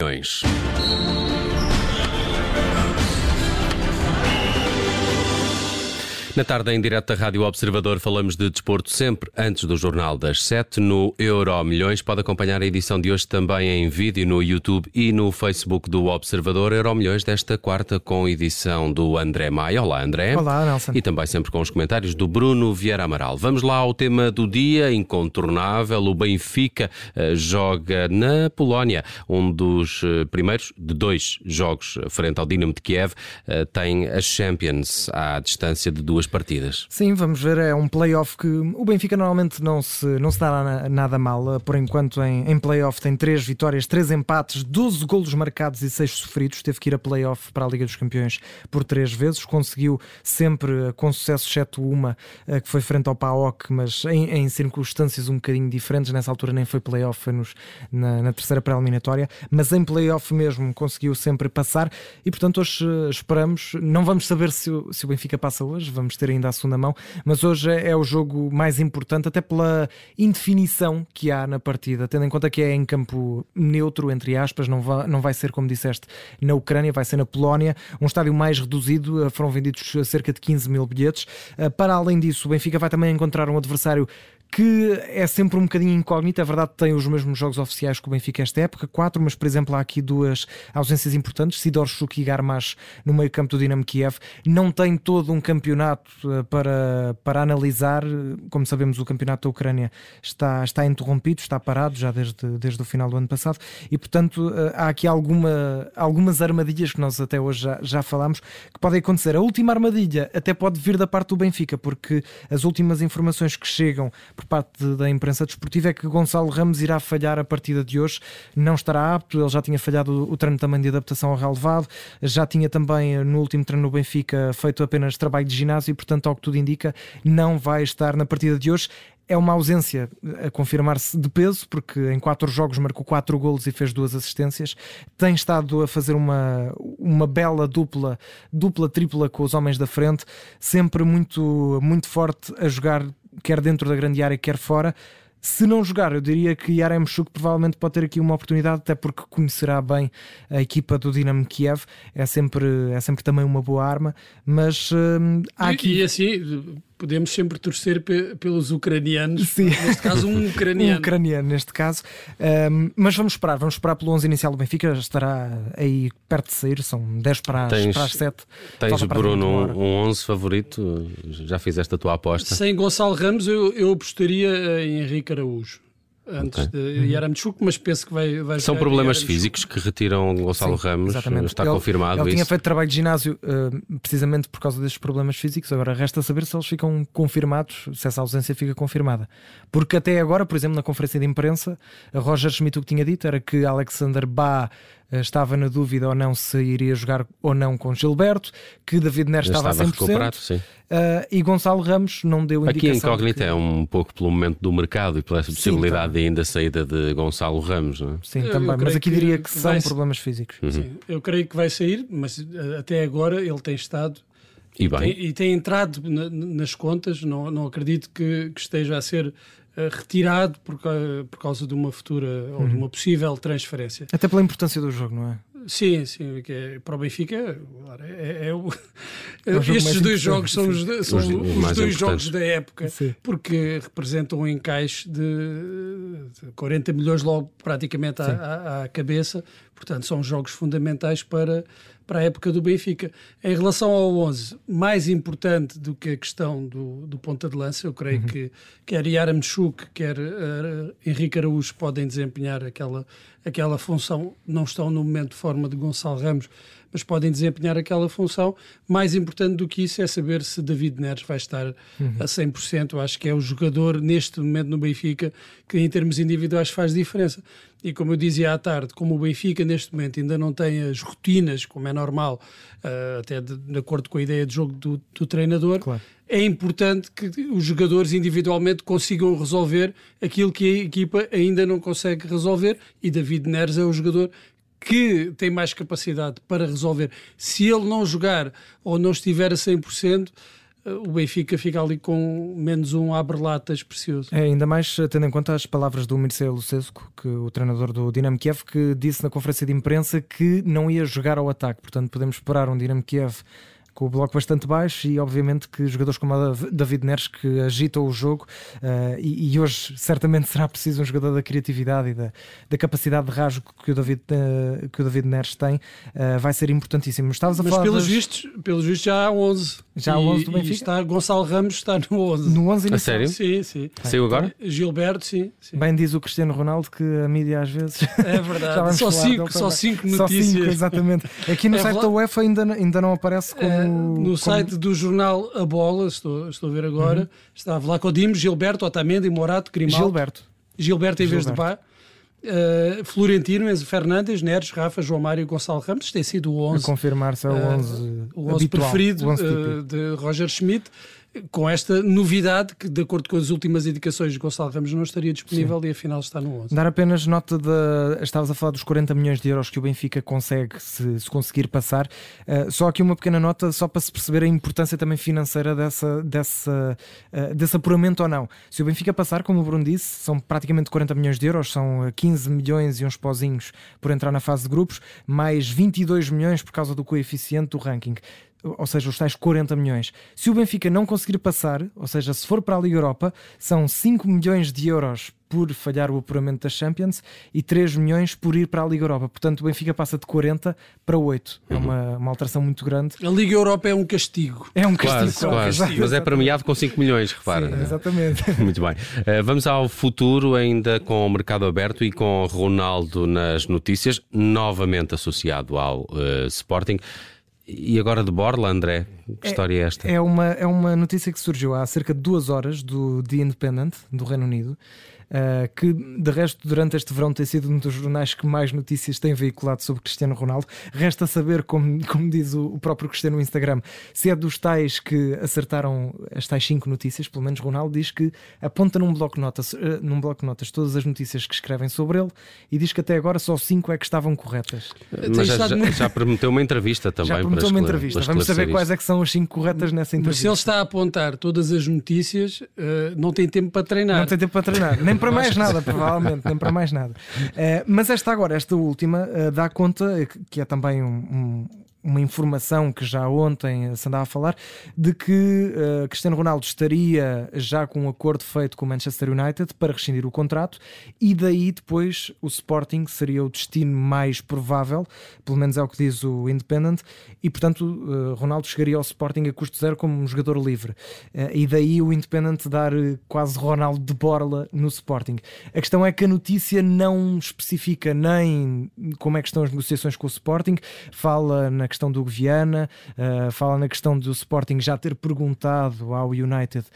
milhões. Na tarde, em direto da Rádio Observador, falamos de desporto sempre antes do Jornal das 7 no Euro Milhões. Pode acompanhar a edição de hoje também em vídeo no YouTube e no Facebook do Observador Euro Milhões desta quarta com edição do André Maia. Olá, André. Olá, Nelson. E também sempre com os comentários do Bruno Vieira Amaral. Vamos lá ao tema do dia, incontornável. O Benfica uh, joga na Polónia, um dos uh, primeiros de dois jogos frente ao Dinamo de Kiev. Uh, tem as Champions à distância de duas partidas. Sim, vamos ver. É um playoff que o Benfica normalmente não se, não se dá nada mal. Por enquanto, em, em playoff, tem três vitórias, três empates, 12 golos marcados e seis sofridos. Teve que ir a playoff para a Liga dos Campeões por três vezes. Conseguiu sempre com sucesso, exceto uma eh, que foi frente ao PAOK, mas em, em circunstâncias um bocadinho diferentes. Nessa altura nem foi playoff, foi nos, na, na terceira pré-eliminatória. Mas em playoff mesmo conseguiu sempre passar e, portanto, hoje eh, esperamos. Não vamos saber se, se o Benfica passa hoje, vamos ter ainda a segunda mão, mas hoje é, é o jogo mais importante, até pela indefinição que há na partida, tendo em conta que é em campo neutro, entre aspas, não vai, não vai ser, como disseste, na Ucrânia, vai ser na Polónia, um estádio mais reduzido, eh, foram vendidos cerca de 15 mil bilhetes. Eh, para além disso, o Benfica vai também encontrar um adversário que é sempre um bocadinho incógnito. É verdade tem os mesmos jogos oficiais que o Benfica esta época, quatro, mas por exemplo há aqui duas ausências importantes. Sidorchuk e Garmash no meio campo do Dinamo Kiev. Não tem todo um campeonato eh, para, para analisar. Como sabemos, o campeonato da Ucrânia está, está interrompido, está parado já desde, desde o final do ano passado e, portanto, eh, há aqui alguma, algumas armadilhas que nós até hoje já, já falámos que podem acontecer. A última armadilha até pode vir da parte do Benfica, porque as últimas informações que chegam por parte da imprensa desportiva é que Gonçalo Ramos irá falhar a partida de hoje, não estará apto, ele já tinha falhado o treino também de adaptação ao relevado, já tinha também no último treino no Benfica feito apenas trabalho de ginásio e, portanto, ao que tudo indica, não vai estar na partida de hoje é uma ausência a confirmar-se de peso, porque em quatro jogos marcou quatro golos e fez duas assistências. Tem estado a fazer uma, uma bela dupla, dupla, tripla com os homens da frente, sempre muito, muito forte a jogar quer dentro da grande área, quer fora. Se não jogar, eu diria que Yaremchuk provavelmente pode ter aqui uma oportunidade, até porque conhecerá bem a equipa do Dinamo Kiev, é sempre, é sempre também uma boa arma, mas hum, há aqui... E, e assim, podemos sempre torcer pe pelos ucranianos, Sim. neste caso um ucraniano. um ucraniano, neste caso. Um, mas vamos esperar, vamos esperar pelo 11 inicial do Benfica, estará aí perto de sair, são 10 para as, tens, para as 7. Tens, Bruno, um, um 11 favorito? Já fizeste a tua aposta? Sem Gonçalo Ramos, eu, eu apostaria em Henrique Araújo antes okay. de uhum. Yaramchuk, mas penso que vai, vai São problemas físicos que retiram Gonçalo Sim, Ramos, exatamente. está ele, confirmado ele isso. tinha feito trabalho de ginásio uh, precisamente por causa destes problemas físicos, agora resta saber se eles ficam confirmados, se essa ausência fica confirmada. Porque até agora, por exemplo, na conferência de imprensa, Roger Schmidt o que tinha dito era que Alexander eh, estava na dúvida ou não se iria jogar ou não com Gilberto, que David Neres estava, estava a 100%. Recuperado, sim. Uh, e Gonçalo Ramos não deu indicação. Aqui a incógnita que... é um pouco pelo momento do mercado e pela possibilidade sim, de ainda saída de Gonçalo Ramos, não é? Sim, eu, também, eu mas aqui que diria que são vai... problemas físicos. Uhum. Sim, eu creio que vai sair, mas eh, até agora ele tem estado e, bem. Tem, e tem entrado na, nas contas, não, não acredito que, que esteja a ser retirado por, por causa de uma futura uhum. ou de uhum. uma possível transferência. Até pela importância do jogo, não é? Sim, sim, que é, para o Benfica é, é, o, é o estes dois jogos são, os, são os, os dois jogos da época, sim. porque representam um encaixe de 40 milhões logo praticamente à, à, à, cabeça, portanto são jogos fundamentais para, para a época do Benfica. Em relação ao 11, mais importante do que a questão do, do ponta de lança, eu creio uhum. que quer Yaramchuk, quer uh, Henrique Araújo podem desempenhar aquela, aquela função, não estão no momento de forma de Gonçalo Ramos, mas podem desempenhar aquela função. Mais importante do que isso é saber se David Neres vai estar uhum. a 100%. Eu acho que é o jogador neste momento no Benfica que em termos individuais faz diferença. E como eu dizia à tarde, como o Benfica neste momento ainda não tem as rotinas, como é normal, uh, até de, de, acordo com a ideia de jogo do, do treinador, claro. é importante que os jogadores individualmente consigam resolver aquilo que a equipa ainda não consegue resolver. E David Neres é o jogador que tem mais capacidade para resolver. Se ele não jogar ou não estiver a 100%, o Benfica fica ali com menos um abre-latas precioso. É, ainda mais tendo em conta as palavras do Mircea Lucescu, que o treinador do Dinamo Kiev, que disse na conferência de imprensa que não ia jogar ao ataque. Portanto, podemos esperar um Dinamo Kiev com o bloco bastante baixo e obviamente que jogadores como a David Neres que agitam o jogo uh, e, e, hoje certamente será preciso um jogador da criatividade e da, da capacidade de rasgo que o David, uh, que o David Neres tem uh, vai ser importantíssimo. Estavas a Mas falar pelos, das... vistos, pelos vistos já há 11. Já há 11 do Benfica? Está, Gonçalo Ramos está no 11. No 11 inicial? A sério? Sim, sim. Saiu agora? Gilberto, sim, sim, Bem diz o Cristiano Ronaldo que a mídia às vezes... É verdade. só, cinco, só cinco notícias. Só cinco, exatamente. Aqui no é site da UEFA ainda, ainda não aparece como... É, no como... site do jornal A Bola, estou, estou a ver agora, uhum. está Vlaco Dimos, Gilberto, Otamendi, Morato, Grimaldo. Gilberto. Gilberto em vez de Bá. Uh, Florentino, Enzo Fernandes, Neres, Rafa, João Mário e Gonçalo Ramos. Tem sido o 11. confirmar-se é o 11, uh, o 11 preferido o 11 uh, de Roger Schmidt com esta novidade que, de acordo com as últimas indicações de Gonçalo Ramos, não estaria disponível Sim. e afinal está no 11. Dar apenas nota de. Estavas a falar dos 40 milhões de euros que o Benfica consegue se, se conseguir passar. Uh, só aqui uma pequena nota, só para se perceber a importância também financeira dessa, dessa, uh, desse apuramento ou não. Se o Benfica passar, como o Bruno disse, são praticamente 40 milhões de euros, são 15 milhões e uns pozinhos por entrar na fase de grupos, mais 22 milhões por causa do coeficiente do ranking ou seja, os tais 40 milhões. Se o Benfica não conseguir passar, ou seja, se for para a Liga Europa, são 5 milhões de euros por falhar o apuramento das Champions e 3 milhões por ir para a Liga Europa. Portanto, o Benfica passa de 40 para 8. É uma, uma alteração muito grande. A Liga Europa é um castigo. É um castigo. Quase, quase. Castigo. Mas é premiado com 5 milhões, repara. Sim, exatamente. Muito bem. Uh, vamos ao futuro, ainda com o mercado aberto e com Ronaldo nas notícias, novamente associado ao uh, Sporting. E agora de Borla, André, que é, história é esta? É uma, é uma notícia que surgiu há cerca de duas horas do The Independent, do Reino Unido, uh, que de resto durante este verão tem sido um dos jornais que mais notícias tem veiculado sobre Cristiano Ronaldo. Resta saber, como, como diz o, o, próprio Cristiano no Instagram, se é dos tais que acertaram as tais cinco notícias, pelo menos Ronaldo diz que aponta num bloco, notas, uh, num bloco notas todas as notícias que escrevem sobre ele e diz que até agora só cinco é que estavam corretas. Mas já, já, já prometeu uma entrevista também. Já prometeu uma entrevista. Vamos saber isto. quais é que são as cinco corretas nessa entrevista. Mas se ele está a apontar todas as notícias, uh, não tem tempo para treinar. Não tem tempo para treinar. Nem para mais nada, provavelmente, nem para mais nada. Uh, mas esta agora, esta última, uh, dá conta que é também um, um uma informação que já ontem se andava a falar de que uh, Cristiano Ronaldo estaria já com um acordo feito com o Manchester United para rescindir o contrato e daí depois o Sporting seria o destino mais provável, pelo menos é o que diz o Independent, e portanto uh, Ronaldo chegaria ao Sporting a custo zero como um jogador livre. Uh, e daí o Independent dar quase Ronaldo de borla no Sporting. A questão é que a notícia não especifica nem como é que estão as negociações com o Sporting, fala na questão do Viana, uh, fala na questão do Sporting já ter perguntado ao United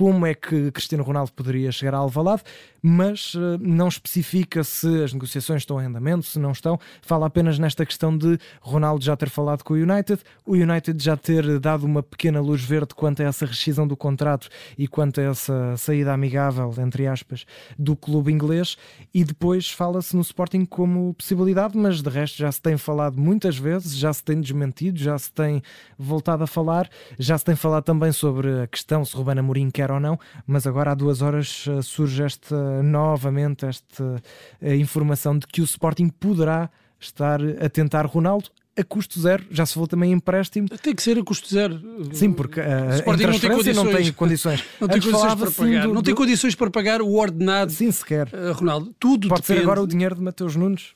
como é que Cristiano Ronaldo poderia chegar a Alvalade, mas uh, não especifica se as negociações estão em andamento, se não estão. Fala apenas nesta questão de Ronaldo já ter falado com o United, o United já ter dado uma pequena luz verde quanto a essa rescisão do contrato e quanto a essa saída amigável, entre aspas, do clube inglês, e depois fala-se no Sporting como possibilidade, mas de resto já se tem falado muitas vezes, já se tem desmentido, já se tem voltado a falar, já se tem falado também sobre a questão se Ruben Amorim quer ou não, mas agora há duas horas uh, surge esta novamente esta uh, informação de que o Sporting poderá estar a tentar Ronaldo a custo zero, já se falou também em empréstimo. Tem que ser a custo zero. Sim, porque uh, a não tem condições. Não tem condições, não tem condições para pagar. Do, não tem condições para pagar o ordenado. Sim, sequer. Uh, Ronaldo, tudo Pode depende. ser agora o dinheiro de Mateus Nunes.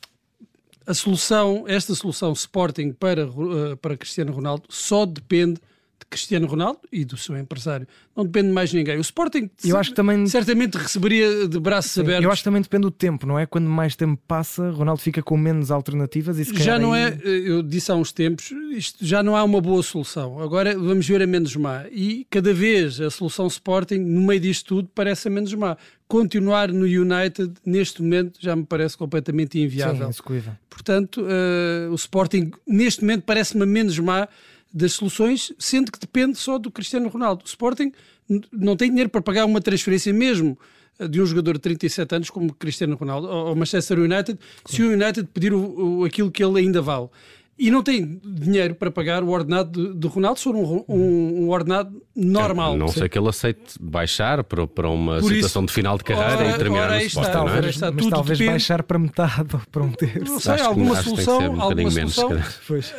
A solução, esta solução Sporting para, uh, para Cristiano Ronaldo só depende de Cristiano Ronaldo e do seu empresário. Não depende de mais ninguém. O Sporting eu acho que também... certamente receberia de braços Sim, abertos. Eu acho que também depende do tempo, não é? Quando mais tempo passa, Ronaldo fica com menos alternativas e se Já não aí... é, eu disse há uns tempos, isto já não há uma boa solução. Agora vamos ver a menos má. E cada vez a solução Sporting, no meio disto tudo, parece a menos má. Continuar no United, neste momento, já me parece completamente inviável. Sim, Portanto, uh, o Sporting, neste momento, parece-me menos má das soluções, sendo que depende só do Cristiano Ronaldo. O Sporting não tem dinheiro para pagar uma transferência mesmo eh, de um jogador de 37 anos como Cristiano Ronaldo ao Manchester United, se o United pedir o, o, aquilo que ele ainda vale. E não tem dinheiro para pagar o ordenado de, de Ronaldo, se for um, um, um ordenado normal. não sei que ele aceite baixar para, para uma Por situação isso, de final de carreira ora, e terminar no Sport, está, não é? Está, mas talvez depende... baixar para metade ou para um terço. Não sei, alguma solução, um alguma solução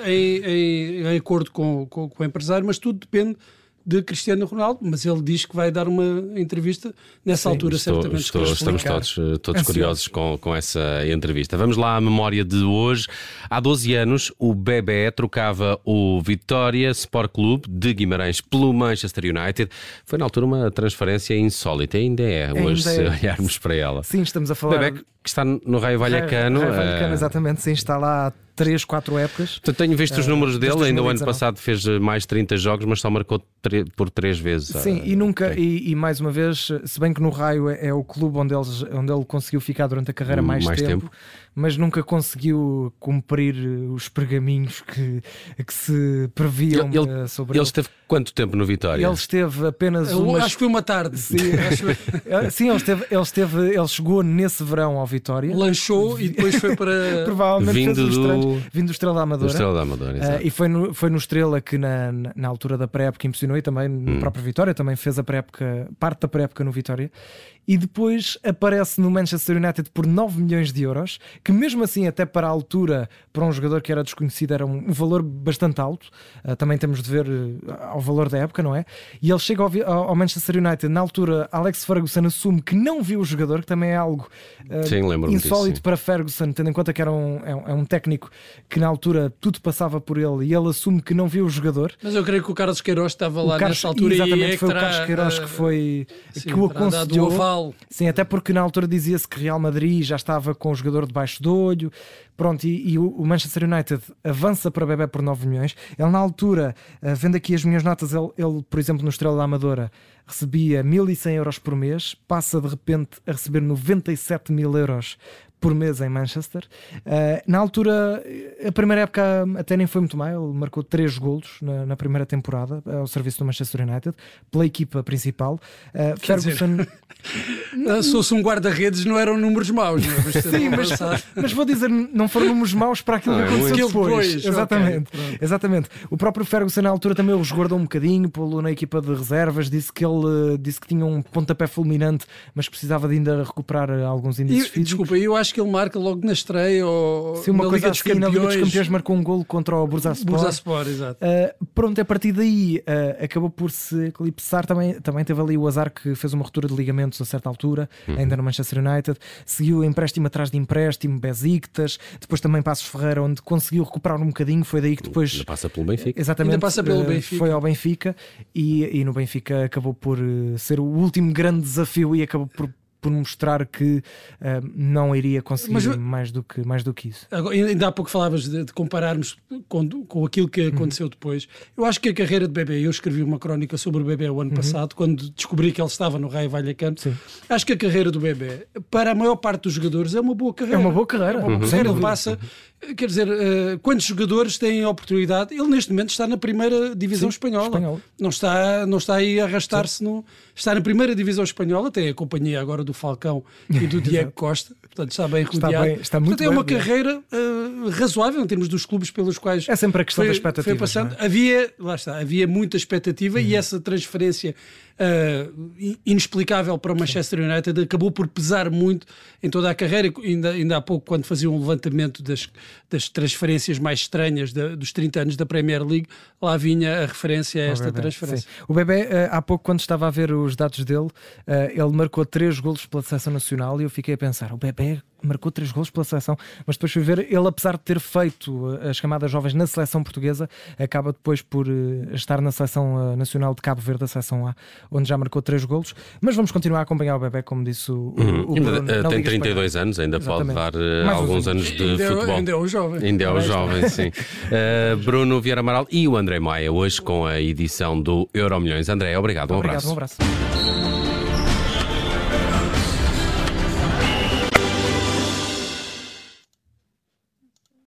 em, em, em, acordo com, com, com o empresário, mas tudo depende de Cristiano Ronaldo, mas ele diz que vai dar uma entrevista nessa Sim, altura, estou, certamente. Estou, estamos todos, eh, todos curiosos com, com essa entrevista. Vamos lá à memória de hoje. Há 12 anos, o Bebé trocava o Vitória Sport Clube de Guimarães pelo Manchester United. Foi na altura uma transferência insólita, ainda é, hoje, ainda é. se olharmos para ela. Sim, estamos a falar. Bebé que está no Raio Vallecano. Raio Vallecano, uh... exatamente, sim, está lá três, quatro épocas. Eu tenho visto os números uh, dele, ainda o ano passado fez eh, mais 30 jogos, mas só marcou por três vezes. Sim, uh, e nunca, e, e, mais uma vez, se bem que no Raio é, é, o clube onde, eles, onde ele conseguiu ficar durante a carreira mais, mais tempo, tempo, mas nunca conseguiu cumprir os pergaminhos que, que se previam ele, ele, sobre ele. Ele esteve quanto tempo no Vitória? Ele esteve apenas uma... Acho que foi uma tarde. Sim, Sim ele, esteve, ele, esteve, ele chegou nesse verão ao Vitória. Lanchou e depois foi para. Provavelmente vindo do... vindo do Estrela da Amadora. Do Estrela da Amadora uh, e foi no, foi no Estrela que na, na altura da pré-época impressionou e também no hum. próprio Vitória, também fez a pré-época, parte da pré-época no Vitória. E depois aparece no Manchester United por 9 milhões de euros, que mesmo assim, até para a altura, para um jogador que era desconhecido, era um, valor bastante alto. Uh, também temos de ver uh, ao valor da época, não é? E ele chega ao, ao, Manchester United, na altura, Alex Ferguson assume que não viu o jogador, que também é algo uh, sim, insólito disso, para Ferguson, tendo em conta que era um, é, um, é um técnico que na altura tudo passava por ele e ele assume que não viu o jogador. Mas eu creio que o Carlos Queiroz estava lá Carlos, nessa altura exatamente, e é foi o Carlos Queiroz que foi sim, que o aconselhou. Sim, até porque na altura dizia-se que Real Madrid já estava com o jogador debaixo do olho. Pronto, e, e o Manchester United avança para Bebé por 9 milhões. Ele, na altura, eh, vendo aqui as minhas notas, ele, ele por exemplo, no Estrela da Amadora recebia 1100 euros por mês, passa de repente a receber 97 mil euros por mês em Manchester. Uh, na altura, a primeira época até nem foi muito mal, ele marcou 3 golos na, na, primeira temporada ao serviço do Manchester United, pela equipa principal. Uh, Ferguson. se fosse um guarda-redes, não eram números maus, não é? Sim, mas, mas, vou dizer, não foram números maus para aquilo não, que aconteceu depois. depois. Exatamente. Okay, exatamente. O próprio Ferguson, na altura, também o resguardou um bocadinho, pô na equipa de reservas, disse que ele disse que tinha um pontapé fulminante, mas precisava de ainda recuperar alguns índices físicos. Desculpa, eu acho que ele marca logo na estreia ou Sim, uma na coisa Liga assim, na Liga dos Campeões marcou um golo contra o Bursaspor. Bursaspor, exato. Uh, pronto, a partir daí uh, acabou por se eclipsar. Também, também teve ali o azar que fez uma ruptura de ligamentos a certa altura, uhum. ainda no Manchester United. Seguiu empréstimo atrás de empréstimo, Besiktas, depois também Passos Ferreira, onde conseguiu recuperar um bocadinho. Foi daí que depois. Ainda passa pelo Benfica. Exatamente. Ainda passa pelo Benfica. Foi ao Benfica e, e no Benfica acabou por ser o último grande desafio e acabou por por mostrar que uh, não iria conseguir Mas, mais, do que, mais do que isso. Agora, ainda há pouco falavas de, de compararmos com, com aquilo que aconteceu uhum. depois. Eu acho que a carreira de Bebê, eu escrevi uma crónica sobre o Bebê o ano uhum. passado, quando descobri que ele estava no Raio Vallecano. Acho que a carreira do Bebê, para a maior parte dos jogadores, é uma boa carreira. É uma boa carreira. É uma boa carreira. Uhum. Passa, quer dizer, uh, quantos jogadores têm a oportunidade? Ele neste momento está na primeira divisão Sim, espanhola. Espanhol. Não, está, não está aí a arrastar-se, está na primeira divisão espanhola, tem a companhia agora do Falcão e do Diego Costa, portanto está bem rodeado. Está, bem, está muito portanto, é uma bem, carreira uh, razoável em termos dos clubes pelos quais é sempre a questão foi, da expectativa. Passando. É? Havia, lá está, havia muita expectativa uhum. e essa transferência uh, inexplicável para o Manchester United acabou por pesar muito em toda a carreira. Ainda, ainda há pouco, quando faziam um levantamento das, das transferências mais estranhas de, dos 30 anos da Premier League, lá vinha a referência a esta transferência. Sim. O Bebé, uh, há pouco, quando estava a ver os dados dele, uh, ele marcou três golos pela seleção nacional e eu fiquei a pensar: o Bebé marcou três gols pela seleção, mas depois fui ver, ele apesar de ter feito as camadas jovens na seleção portuguesa, acaba depois por estar na seleção nacional de Cabo Verde, a seleção A, onde já marcou três golos. Mas vamos continuar a acompanhar o Bebé, como disse o, uhum. o Bruno, ainda, Tem 32 Espanha. anos, ainda Exatamente. pode dar uh, alguns anos de ainda é futebol. Ainda é um jovem. Ainda é um jovem, sim. Uh, Bruno Vieira Amaral e o André Maia, hoje com a edição do Euro Milhões. André, obrigado, um obrigado, abraço. Um abraço.